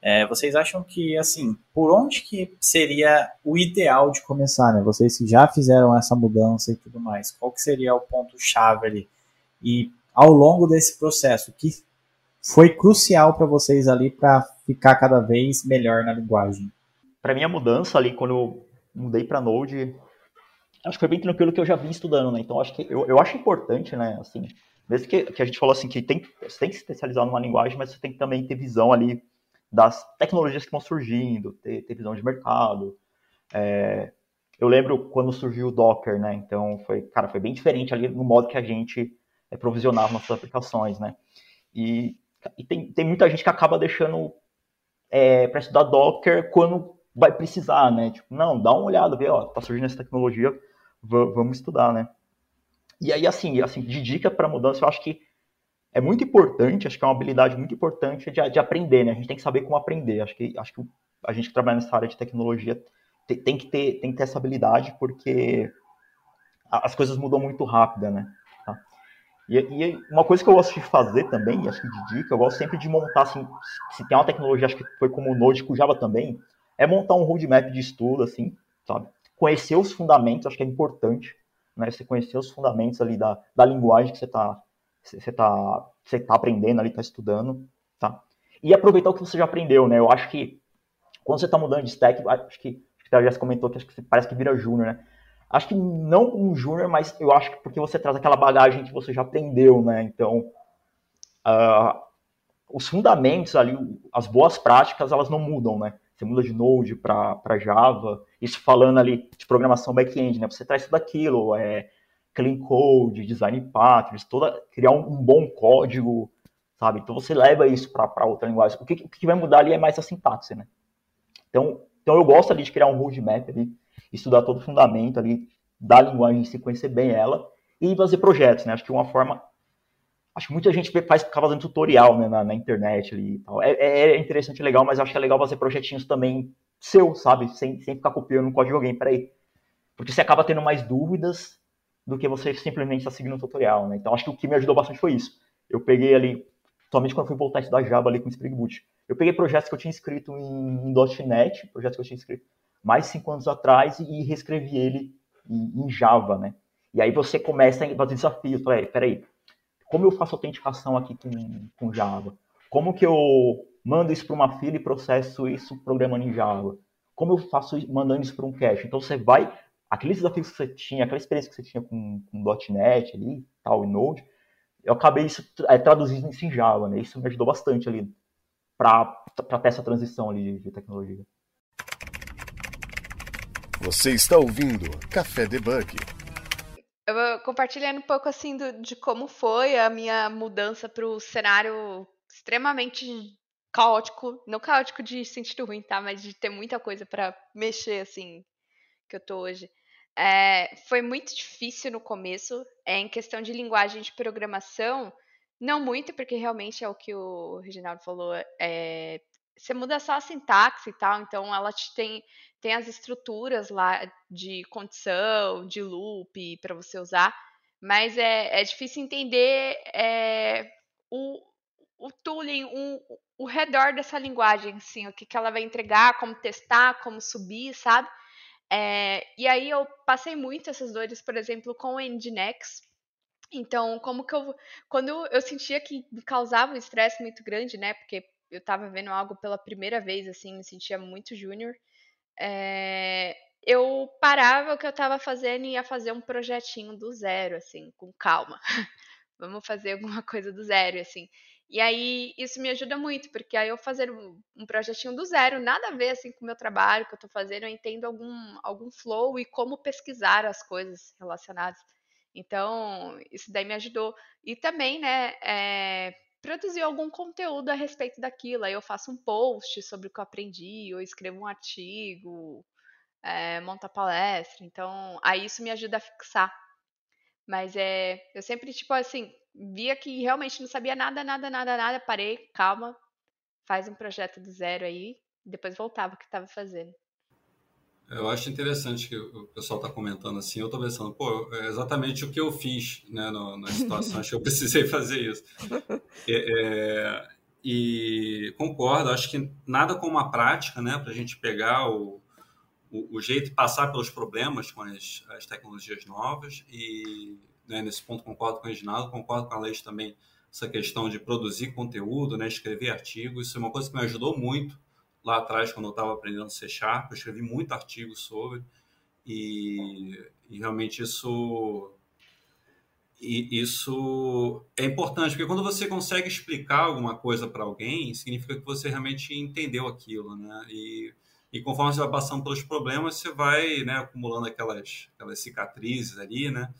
É, vocês acham que, assim, por onde que seria o ideal de começar, né? Vocês que já fizeram essa mudança e tudo mais, qual que seria o ponto-chave ali? E ao longo desse processo, que foi crucial para vocês ali para ficar cada vez melhor na linguagem? Para mim, a mudança ali, quando eu mudei para Node, acho que foi bem tranquilo que eu já vim estudando, né? Então, acho que eu, eu acho importante, né? Assim, mesmo que, que a gente falou assim, que tem, você tem que se especializar numa linguagem, mas você tem que também ter visão ali das tecnologias que vão surgindo, ter, ter visão de mercado. É, eu lembro quando surgiu o Docker, né? Então, foi, cara, foi bem diferente ali no modo que a gente é, provisionava nossas aplicações, né? E e tem, tem muita gente que acaba deixando é, para estudar Docker quando vai precisar, né? Tipo, não, dá uma olhada, vê, ó, tá surgindo essa tecnologia, vamos estudar, né? E aí, assim, assim de dica para mudança, eu acho que é muito importante, acho que é uma habilidade muito importante de, de aprender, né? A gente tem que saber como aprender. Acho que, acho que a gente que trabalha nessa área de tecnologia tem, tem, que, ter, tem que ter essa habilidade, porque as coisas mudam muito rápido, né? E, e, uma coisa que eu gosto de fazer também, acho que de dica, eu gosto sempre de montar, assim, se tem uma tecnologia, acho que foi como o Node com Java também, é montar um roadmap de estudo, assim, sabe? Conhecer os fundamentos, acho que é importante, né? Você conhecer os fundamentos ali da, da linguagem que você está você tá, você tá aprendendo ali, está estudando, tá? E aproveitar o que você já aprendeu, né? Eu acho que quando você está mudando de stack, acho que, acho que Jess comentou que acho que parece que vira júnior, né? Acho que não um júnior, mas eu acho que porque você traz aquela bagagem que você já aprendeu, né? Então, uh, os fundamentos ali, as boas práticas, elas não mudam, né? Você muda de Node para Java, isso falando ali de programação back-end, né? Você traz tudo aquilo, é, clean code, design patterns, toda, criar um, um bom código, sabe? Então você leva isso para outra linguagem. O que, o que vai mudar ali é mais a sintaxe, né? Então, então eu gosto ali de criar um roadmap ali, estudar todo o fundamento ali da linguagem, se conhecer bem ela e fazer projetos, né? Acho que uma forma acho que muita gente faz ficar fazendo tutorial né, na, na, internet ali e tal. É, é, é interessante e legal, mas acho que é legal fazer projetinhos também seu, sabe? Sem, sem ficar copiando um código de alguém, peraí. Porque você acaba tendo mais dúvidas do que você simplesmente está seguindo um tutorial, né? Então acho que o que me ajudou bastante foi isso. Eu peguei ali, somente quando fui voltar a estudar Java ali com Spring Boot, eu peguei projetos que eu tinha escrito em, em .NET, projetos que eu tinha escrito mais cinco anos atrás e reescrevi ele em, em Java, né? E aí você começa a fazer desafios. Peraí, peraí, como eu faço autenticação aqui com, com Java? Como que eu mando isso para uma fila e processo isso programando em Java? Como eu faço mandando isso para um cache? Então você vai, aqueles desafios que você tinha, aquela experiência que você tinha com, com .NET ali, tal, e Node, eu acabei isso, é, traduzindo isso em Java, né? Isso me ajudou bastante ali para ter essa transição ali de, de tecnologia. Você está ouvindo Café Debug. Eu vou compartilhando um pouco assim do, de como foi a minha mudança para o cenário extremamente caótico, não caótico de sentido ruim, tá? Mas de ter muita coisa para mexer assim que eu tô hoje. É, foi muito difícil no começo, é, em questão de linguagem de programação, não muito, porque realmente é o que o Reginaldo falou, é, você muda só a sintaxe e tal, então ela tem, tem as estruturas lá de condição, de loop para você usar, mas é, é difícil entender é, o, o tooling, o, o redor dessa linguagem, assim, o que, que ela vai entregar, como testar, como subir, sabe? É, e aí eu passei muito essas dores, por exemplo, com o Nginx. Então, como que eu. Quando eu sentia que me causava um estresse muito grande, né? Porque eu estava vendo algo pela primeira vez, assim, me sentia muito júnior. É, eu parava o que eu estava fazendo e ia fazer um projetinho do zero, assim, com calma. Vamos fazer alguma coisa do zero, assim. E aí isso me ajuda muito, porque aí eu fazer um, projetinho do zero, nada a ver assim com o meu trabalho que eu estou fazendo, eu entendo algum, algum flow e como pesquisar as coisas relacionadas. Então, isso daí me ajudou. E também, né, é, produzir algum conteúdo a respeito daquilo. Aí eu faço um post sobre o que eu aprendi, ou escrevo um artigo, é, monto a palestra. Então, aí isso me ajuda a fixar. Mas é, eu sempre, tipo assim, via que realmente não sabia nada, nada, nada, nada, parei, calma, faz um projeto do zero aí, depois voltava o que estava fazendo. Eu acho interessante que o pessoal está comentando assim. Eu estou pensando, pô, é exatamente o que eu fiz né, no, na situação. acho que eu precisei fazer isso. É, é, e concordo, acho que nada como a prática, né, para a gente pegar o, o, o, jeito de passar pelos problemas com as, as tecnologias novas. E né, nesse ponto concordo com o Reginaldo, concordo com a Leite também, essa questão de produzir conteúdo, né, escrever artigos. Isso é uma coisa que me ajudou muito lá atrás, quando eu estava aprendendo C Sharp, eu escrevi muito artigo sobre, e, e realmente isso e isso é importante, porque quando você consegue explicar alguma coisa para alguém, significa que você realmente entendeu aquilo, né? E, e conforme você vai passando pelos problemas, você vai né, acumulando aquelas, aquelas cicatrizes ali, né?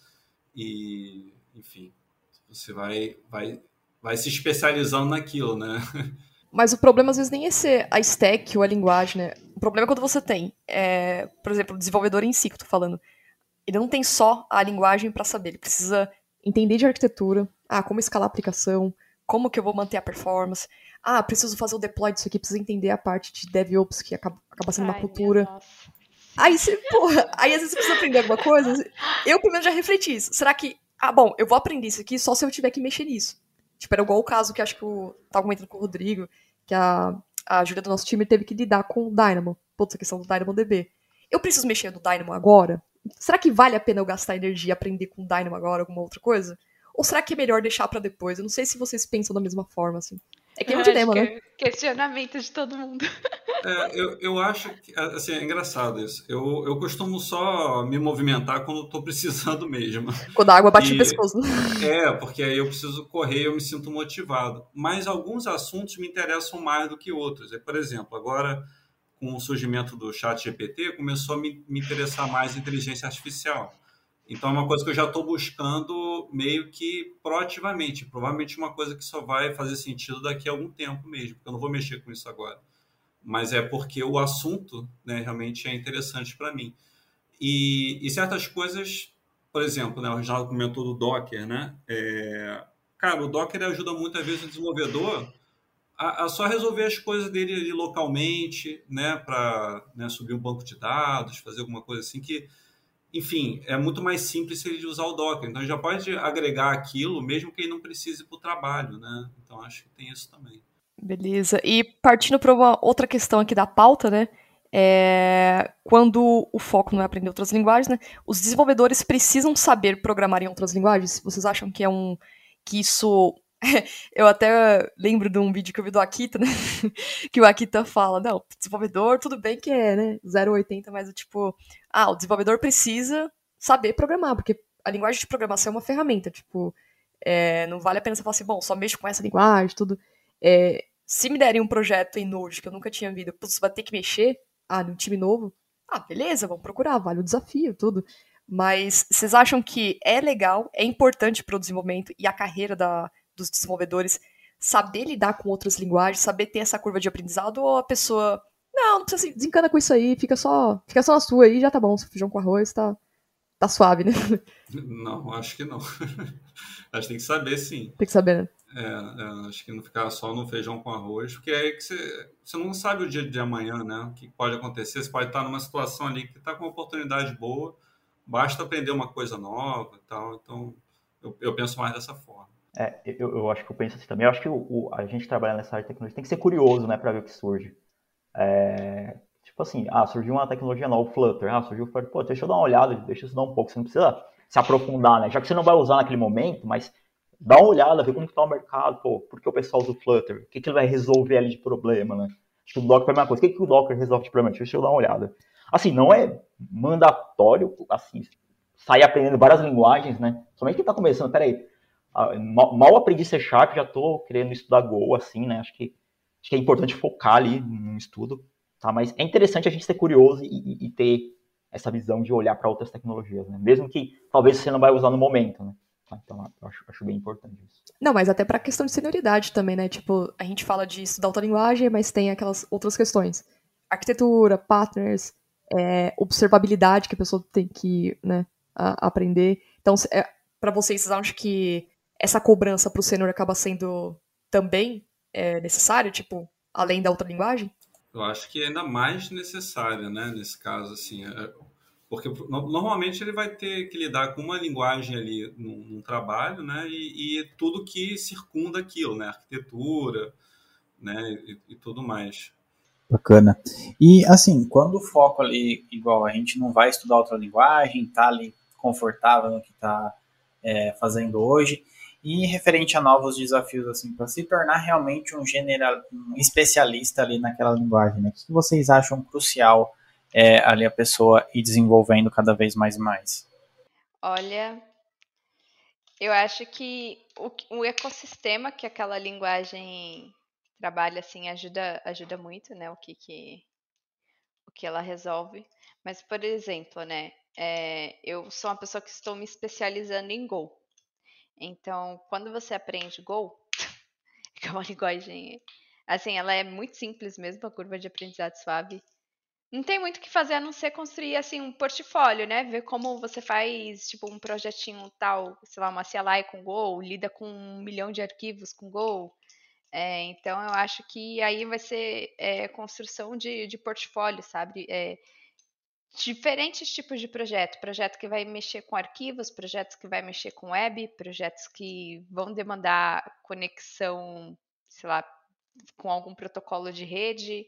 E, enfim, você vai, vai, vai se especializando naquilo, né? Mas o problema às vezes nem é ser a stack ou a linguagem, né? O problema é quando você tem, é, por exemplo, o desenvolvedor em si que eu tô falando. Ele não tem só a linguagem para saber, ele precisa entender de arquitetura, ah, como escalar a aplicação, como que eu vou manter a performance. Ah, preciso fazer o deploy disso aqui, preciso entender a parte de DevOps, que acaba, acaba sendo Ai, uma cultura. Aí você, porra, aí às vezes você precisa aprender alguma coisa. Eu, pelo menos, já refleti isso. Será que, ah, bom, eu vou aprender isso aqui só se eu tiver que mexer nisso. Tipo, era igual o caso que acho que eu tava comentando com o Rodrigo, que a, a Júlia do nosso time teve que lidar com o Dynamo. Putz, a questão do DynamoDB. Eu preciso mexer no Dynamo agora? Será que vale a pena eu gastar energia aprender com o Dynamo agora, alguma outra coisa? Ou será que é melhor deixar para depois? Eu não sei se vocês pensam da mesma forma, assim. É que é um dilema, né? É questionamento de todo mundo. É, eu, eu acho que assim, é engraçado isso. Eu, eu costumo só me movimentar quando estou precisando mesmo. Quando a água bate e, no pescoço. É, porque aí eu preciso correr e eu me sinto motivado. Mas alguns assuntos me interessam mais do que outros. É, por exemplo, agora com o surgimento do chat GPT, começou a me, me interessar mais inteligência artificial. Então é uma coisa que eu já estou buscando meio que proativamente. Provavelmente uma coisa que só vai fazer sentido daqui a algum tempo mesmo, porque eu não vou mexer com isso agora. Mas é porque o assunto né, realmente é interessante para mim. E, e, certas coisas, por exemplo, né, o Reginaldo comentou do Docker, né? É, cara, o Docker ajuda muitas vezes o desenvolvedor a, a, só resolver as coisas dele ali localmente, né, para né, subir um banco de dados, fazer alguma coisa assim que enfim, é muito mais simples ele usar o Docker. Então, ele já pode agregar aquilo, mesmo que ele não precise para o trabalho, né? Então, acho que tem isso também. Beleza. E partindo para uma outra questão aqui da pauta, né? É... Quando o foco não é aprender outras linguagens, né? Os desenvolvedores precisam saber programar em outras linguagens? Vocês acham que é um que isso eu até lembro de um vídeo que eu vi do Akita, né? que o Akita fala, não, desenvolvedor, tudo bem que é, né? 0,80, mas tipo, ah, o desenvolvedor precisa saber programar, porque a linguagem de programação é uma ferramenta, tipo, é, não vale a pena você falar assim, bom, só mexo com essa linguagem, tudo. É, se me derem um projeto em Node que eu nunca tinha visto, você vai ter que mexer, ah, num time novo, Ah, beleza, vamos procurar, vale o desafio, tudo. Mas vocês acham que é legal, é importante para o desenvolvimento e a carreira da, dos desenvolvedores saber lidar com outras linguagens, saber ter essa curva de aprendizado, ou a pessoa. Não, não precisa se desencana com isso aí, fica só, fica só na sua aí, já tá bom. Se feijão com arroz tá, tá suave, né? Não, acho que não. acho que tem que saber sim. Tem que saber, né? É, é, acho que não ficar só no feijão com arroz, porque é aí que você, você não sabe o dia de amanhã, né? O que pode acontecer. Você pode estar numa situação ali que está com uma oportunidade boa, basta aprender uma coisa nova e tal. Então, eu, eu penso mais dessa forma. É, eu, eu, acho que eu penso assim também. Eu acho que o, o, a gente trabalhar nessa área de tecnologia tem que ser curioso, né, para ver o que surge. É, tipo assim, ah, surgiu uma tecnologia nova, o Flutter. Ah, surgiu o Flutter. Pô, deixa eu dar uma olhada, deixa eu estudar um pouco. Você não precisa se aprofundar, né? Já que você não vai usar naquele momento, mas dá uma olhada, vê como está o mercado, pô, por que o pessoal usa o Flutter? O que, que ele vai resolver ali de problema, né? Acho que o Docker é a mesma coisa. O que, que o Docker resolve de problema? Deixa eu dar uma olhada. Assim, não é mandatório, assim, sair aprendendo várias linguagens, né? Somente quem está começando, peraí, mal aprendi C Sharp, já estou querendo estudar Go, assim, né? Acho que, acho que é importante focar ali no estudo, tá? Mas é interessante a gente ser curioso e, e, ter essa visão de olhar para outras tecnologias, né? Mesmo que talvez você não vai usar no momento, né? Tá? Então, acho, acho bem importante isso. Não, mas até para questão de senioridade também, né? Tipo, a gente fala de estudar outra linguagem, mas tem aquelas outras questões. Arquitetura, partners, é, observabilidade que a pessoa tem que né, a, aprender. Então, é, para vocês, vocês acham que essa cobrança para o sênior acaba sendo também é, necessário, tipo, além da outra linguagem? Eu acho que é ainda mais necessária, né, nesse caso, assim, é, porque normalmente ele vai ter que lidar com uma linguagem ali num, num trabalho, né? E, e, tudo que circunda aquilo, né? Arquitetura, né? E, e, tudo mais. Bacana. E assim, quando o foco ali, igual a gente não vai estudar outra linguagem, tá ali confortável no que está é, fazendo hoje, e referente a novos desafios, assim, para se tornar realmente um general, um especialista ali naquela linguagem, né? O que vocês acham crucial é, ali a pessoa ir desenvolvendo cada vez mais e mais? Olha, eu acho que o, o ecossistema que aquela linguagem trabalha assim ajuda ajuda muito, né? O que que o que ela resolve. Mas por exemplo, né? É, eu sou uma pessoa que estou me especializando em Go. Então, quando você aprende Go, que é uma linguagem assim, ela é muito simples mesmo, a curva de aprendizado suave não tem muito o que fazer a não ser construir assim um portfólio, né? Ver como você faz, tipo, um projetinho tal, sei lá, uma CLI com Go, lida com um milhão de arquivos com Go. É, então eu acho que aí vai ser é, construção de, de portfólio, sabe? É, diferentes tipos de projeto. Projeto que vai mexer com arquivos, projetos que vai mexer com web, projetos que vão demandar conexão, sei lá, com algum protocolo de rede.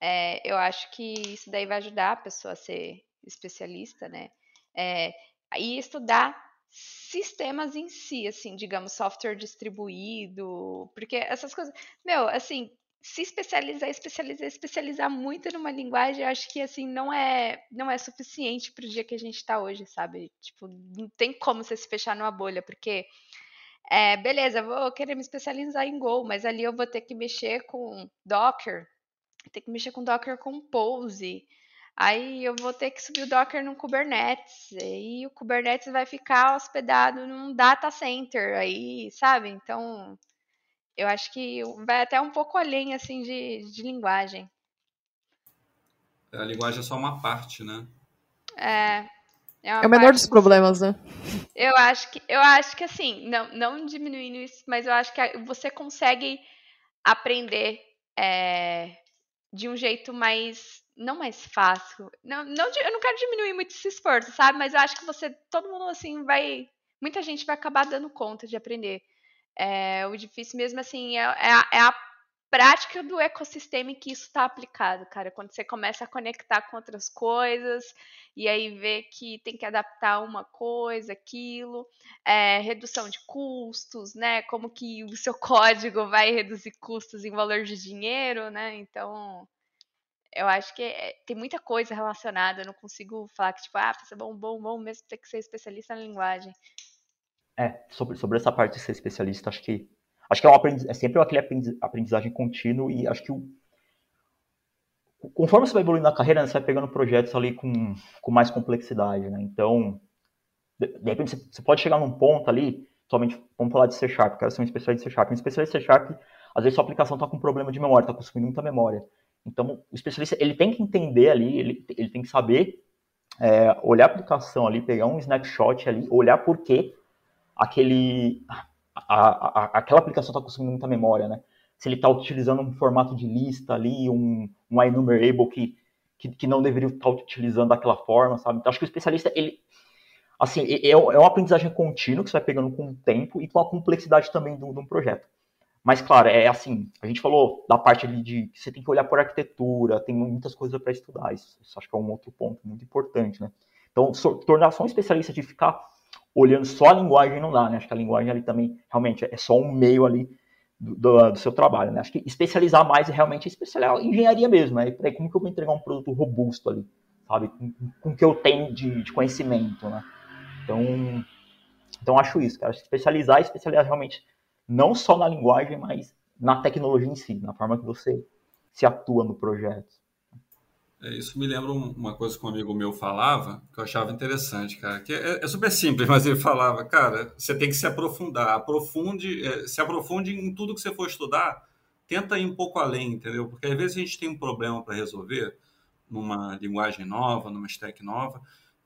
É, eu acho que isso daí vai ajudar a pessoa a ser especialista, né? É, e estudar sistemas em si, assim, digamos, software distribuído, porque essas coisas, meu, assim, se especializar, especializar, especializar muito numa linguagem, acho que assim não é não é suficiente para o dia que a gente está hoje, sabe? Tipo, não tem como você se fechar numa bolha, porque é, beleza, vou querer me especializar em Go, mas ali eu vou ter que mexer com Docker, ter que mexer com Docker Compose. Aí eu vou ter que subir o Docker no Kubernetes. Aí o Kubernetes vai ficar hospedado num data center. Aí, sabe? Então, eu acho que vai até um pouco além, assim, de, de linguagem. A linguagem é só uma parte, né? É. É, é o menor dos problemas, né? Eu acho que, eu acho que assim, não, não diminuindo isso, mas eu acho que você consegue aprender é, de um jeito mais. Não mais fácil. Não, não, eu não quero diminuir muito esse esforço, sabe? Mas eu acho que você. Todo mundo, assim, vai. Muita gente vai acabar dando conta de aprender. É, o difícil mesmo, assim, é, é, a, é a prática do ecossistema em que isso está aplicado, cara. Quando você começa a conectar com outras coisas e aí vê que tem que adaptar uma coisa, aquilo, é, redução de custos, né? Como que o seu código vai reduzir custos em valor de dinheiro, né? Então, eu acho que é, tem muita coisa relacionada. Eu não consigo falar que, tipo, ah, ser bom, bom, bom, mesmo tem que ser especialista na linguagem. É, sobre, sobre essa parte de ser especialista, acho que Acho que é, um aprendiz, é sempre aquele aprendizagem contínuo e acho que o, conforme você vai evoluindo na carreira, né, você vai pegando projetos ali com, com mais complexidade, né? Então, de, de repente, você, você pode chegar num ponto ali, somente, vamos falar de C Sharp, quero ser um especialista de C Sharp. Um especialista de C Sharp, às vezes sua aplicação está com problema de memória, está consumindo muita memória. Então, o especialista, ele tem que entender ali, ele, ele tem que saber é, olhar a aplicação ali, pegar um snapshot ali, olhar por que aquele, a, a, aquela aplicação está consumindo muita memória, né? Se ele está utilizando um formato de lista ali, um, um enumerable que, que, que não deveria estar utilizando daquela forma, sabe? Então, acho que o especialista, ele, assim, é, é uma aprendizagem contínua que você vai pegando com o tempo e com a complexidade também de um projeto. Mas, claro, é assim, a gente falou da parte ali de que você tem que olhar por arquitetura, tem muitas coisas para estudar, isso, isso, acho que é um outro ponto muito importante, né? Então, so, tornar só um especialista de ficar olhando só a linguagem não dá, né? Acho que a linguagem ali também, realmente, é só um meio ali do, do, do seu trabalho, né? Acho que especializar mais é realmente especializar em engenharia mesmo, né? Como que eu vou entregar um produto robusto ali, sabe? Com, o que eu tenho de, de conhecimento, né? Então, então acho isso, cara. Especializar e especializar realmente não só na linguagem, mas na tecnologia em si, na forma que você se atua no projeto. É, isso me lembra uma coisa que um amigo meu falava, que eu achava interessante, cara, que é, é super simples, mas ele falava, cara, você tem que se aprofundar, aprofunde, é, se aprofunde em tudo que você for estudar, tenta ir um pouco além, entendeu? Porque às vezes a gente tem um problema para resolver numa linguagem nova, numa stack nova,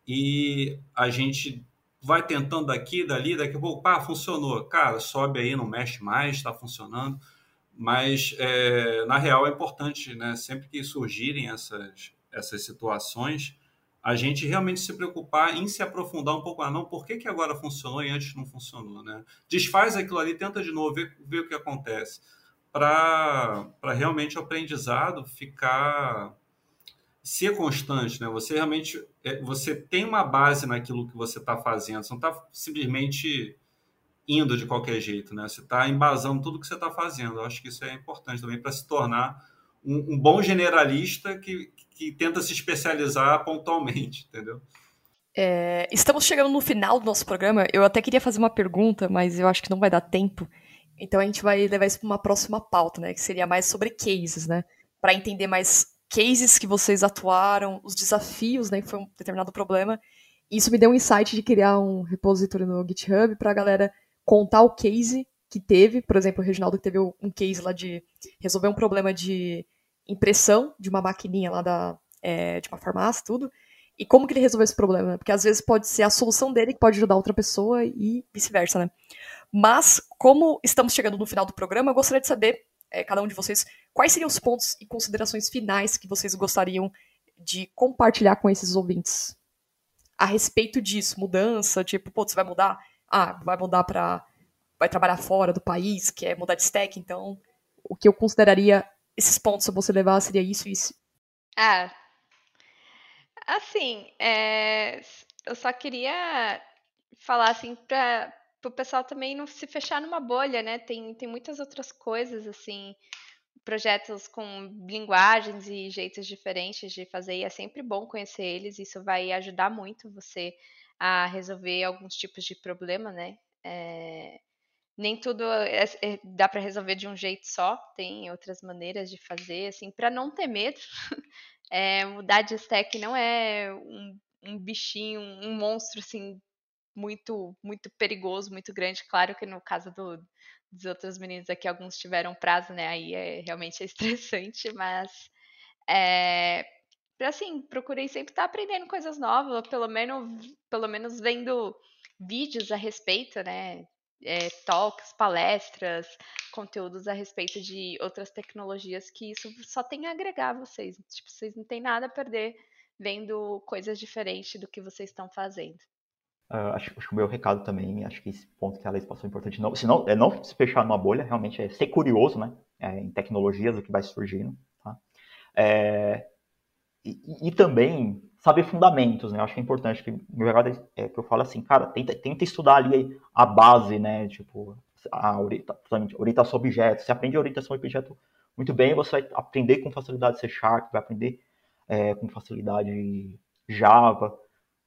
e a gente vai tentando daqui, dali, daqui a pouco, pá, funcionou. Cara, sobe aí, não mexe mais, está funcionando. Mas, é, na real, é importante, né? Sempre que surgirem essas, essas situações, a gente realmente se preocupar em se aprofundar um pouco. Ah, não, por que, que agora funcionou e antes não funcionou, né? Desfaz aquilo ali, tenta de novo, ver, ver o que acontece. Para realmente o aprendizado ficar ser constante, né? Você realmente é, você tem uma base naquilo que você está fazendo. Você não está simplesmente indo de qualquer jeito, né? Você está embasando tudo que você está fazendo. Eu acho que isso é importante também para se tornar um, um, bom generalista que, que tenta se especializar pontualmente, entendeu? É, estamos chegando no final do nosso programa. Eu até queria fazer uma pergunta, mas eu acho que não vai dar tempo. Então a gente vai levar isso para uma próxima pauta, né? Que seria mais sobre cases, né? Para entender mais cases que vocês atuaram, os desafios, né, que foi um determinado problema. Isso me deu um insight de criar um repositório no GitHub para a galera contar o case que teve. Por exemplo, o Reginaldo teve um case lá de resolver um problema de impressão de uma maquininha lá da, é, de uma farmácia, tudo. E como que ele resolveu esse problema? Porque às vezes pode ser a solução dele que pode ajudar outra pessoa e vice-versa, né? Mas, como estamos chegando no final do programa, eu gostaria de saber é, cada um de vocês, quais seriam os pontos e considerações finais que vocês gostariam de compartilhar com esses ouvintes a respeito disso? Mudança, tipo, pô, você vai mudar? Ah, vai mudar para vai trabalhar fora do país, quer mudar de stack, então o que eu consideraria esses pontos se você levar seria isso e isso. Ah, assim, é, eu só queria falar assim para o pessoal também não se fechar numa bolha, né? Tem, tem muitas outras coisas, assim, projetos com linguagens e jeitos diferentes de fazer, e é sempre bom conhecer eles, isso vai ajudar muito você a resolver alguns tipos de problema, né? É, nem tudo é, é, dá para resolver de um jeito só, tem outras maneiras de fazer, assim, para não ter medo. É, mudar de stack não é um, um bichinho, um monstro assim muito, muito perigoso, muito grande. Claro que no caso do, dos outros meninos aqui, alguns tiveram prazo, né? Aí é realmente é estressante, mas é, assim, procurei sempre estar aprendendo coisas novas, pelo menos, pelo menos vendo vídeos a respeito, né? É, talks, palestras, conteúdos a respeito de outras tecnologias que isso só tem a agregar a vocês. Tipo, vocês não têm nada a perder vendo coisas diferentes do que vocês estão fazendo. Uh, acho, acho, que o meu recado também, acho que esse ponto que a Leis passou é importante, não, se não, é não se fechar numa bolha, realmente é ser curioso, né, é, em tecnologias, o que vai surgindo, tá? É, e, e, também saber fundamentos, né, acho que é importante, que meu recado é, que eu falo assim, cara, tenta, tenta estudar ali a base, né, tipo, a orientação a objeto, você aprende a orientação a objeto muito bem, você vai aprender com facilidade C Sharp, vai aprender é, com facilidade Java,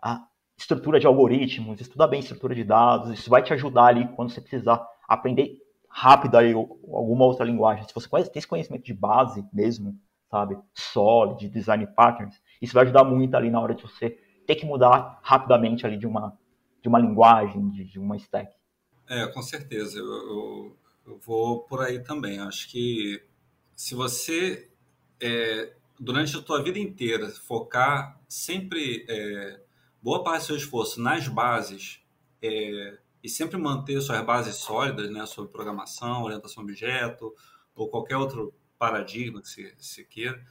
a, estrutura de algoritmos, estudar bem estrutura de dados, isso vai te ajudar ali quando você precisar aprender rápido aí alguma outra linguagem. Se você tem esse conhecimento de base mesmo, sabe, Solid, Design Patterns, isso vai ajudar muito ali na hora de você ter que mudar rapidamente ali de uma, de uma linguagem, de, de uma stack. É, com certeza. Eu, eu, eu, vou por aí também. Acho que se você, é, durante a tua vida inteira, focar sempre é, boa parte do seu esforço nas bases é, e sempre manter suas bases sólidas, né, sobre programação, orientação a objeto ou qualquer outro paradigma você, você queira,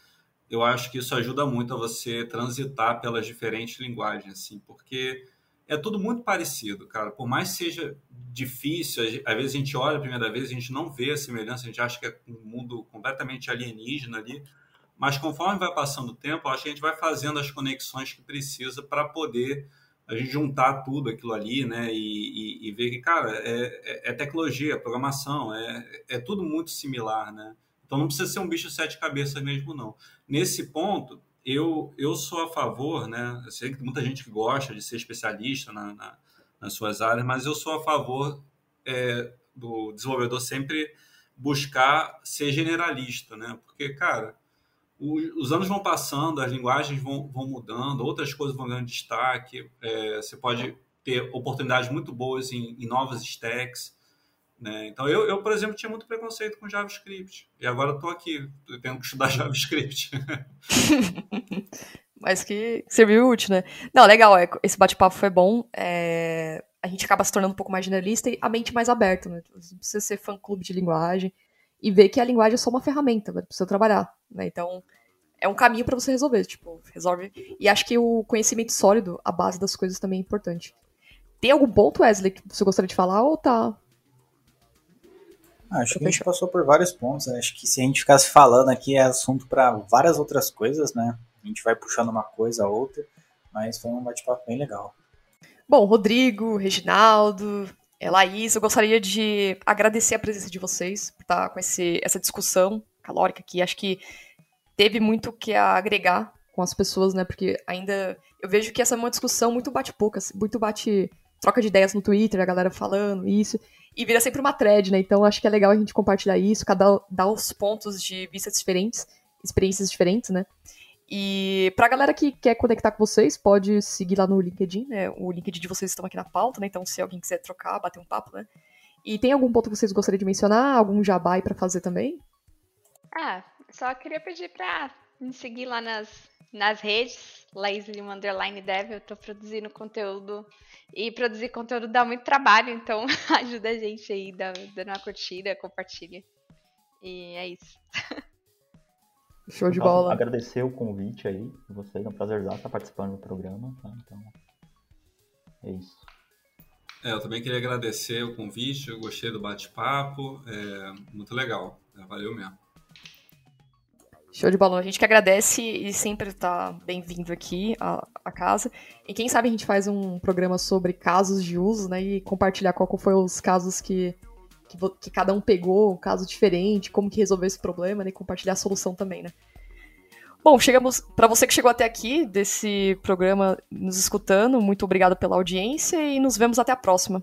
eu acho que isso ajuda muito a você transitar pelas diferentes linguagens, assim, porque é tudo muito parecido, cara. Por mais seja difícil, às vezes a gente olha a primeira vez, a gente não vê a semelhança, a gente acha que é um mundo completamente alienígena ali, mas conforme vai passando o tempo, acho que a gente vai fazendo as conexões que precisa para poder a gente juntar tudo aquilo ali, né, e, e, e ver que, cara, é, é, é tecnologia, programação, é, é tudo muito similar, né? Então não precisa ser um bicho sete cabeças mesmo, não. Nesse ponto, eu, eu sou a favor, né? Eu sei que muita gente que gosta de ser especialista na, na, nas suas áreas, mas eu sou a favor é, do desenvolvedor sempre buscar ser generalista, né? Porque, cara, os anos vão passando, as linguagens vão, vão mudando, outras coisas vão ganhando destaque, é, você pode ter oportunidades muito boas em, em novas stacks, né? Então, eu, eu, por exemplo, tinha muito preconceito com JavaScript. E agora estou aqui, tendo que estudar JavaScript. Mas que serviu útil, né? Não, legal, é, esse bate-papo foi bom. É, a gente acaba se tornando um pouco mais generalista e a mente mais aberta, né? Você precisa ser fã-clube de linguagem e ver que a linguagem é só uma ferramenta para você trabalhar, né? Então, é um caminho para você resolver, tipo, resolve. E acho que o conhecimento sólido, a base das coisas também é importante. Tem algum ponto, Wesley, que você gostaria de falar ou tá Acho que a gente passou por vários pontos. Né? Acho que se a gente ficasse falando aqui é assunto para várias outras coisas, né? A gente vai puxando uma coisa a outra, mas foi um bate-papo bem legal. Bom, Rodrigo, Reginaldo, é, Laís, eu gostaria de agradecer a presença de vocês por estar com esse, essa discussão calórica aqui. Acho que teve muito que agregar com as pessoas, né? Porque ainda eu vejo que essa é uma discussão muito bate-pouca, muito bate troca de ideias no Twitter, a galera falando isso e vira sempre uma thread, né? Então acho que é legal a gente compartilhar isso, cada dar os pontos de vista diferentes, experiências diferentes, né? E pra galera que quer conectar com vocês, pode seguir lá no LinkedIn, né? O LinkedIn de vocês estão aqui na pauta, né? Então se alguém quiser trocar, bater um papo, né? E tem algum ponto que vocês gostariam de mencionar? Algum jabai para fazer também? Ah, só queria pedir pra me seguir lá nas, nas redes, Laís Underline Dev, eu tô produzindo conteúdo e produzir conteúdo dá muito trabalho, então ajuda a gente aí, dá, dando uma curtida, compartilha. E é isso. Show de bola. Agradecer o convite aí de vocês, é um prazer estar participando do programa. Tá? Então, é isso. É, eu também queria agradecer o convite, eu gostei do bate-papo, é muito legal, é, valeu mesmo. Show de bola. A gente que agradece e sempre está bem-vindo aqui à, à, casa. E quem sabe a gente faz um programa sobre casos de uso, né? E compartilhar qual foi os casos que, que, que cada um pegou, um caso diferente, como que resolveu esse problema, né? E compartilhar a solução também, né? Bom, chegamos para você que chegou até aqui desse programa nos escutando, muito obrigado pela audiência e nos vemos até a próxima.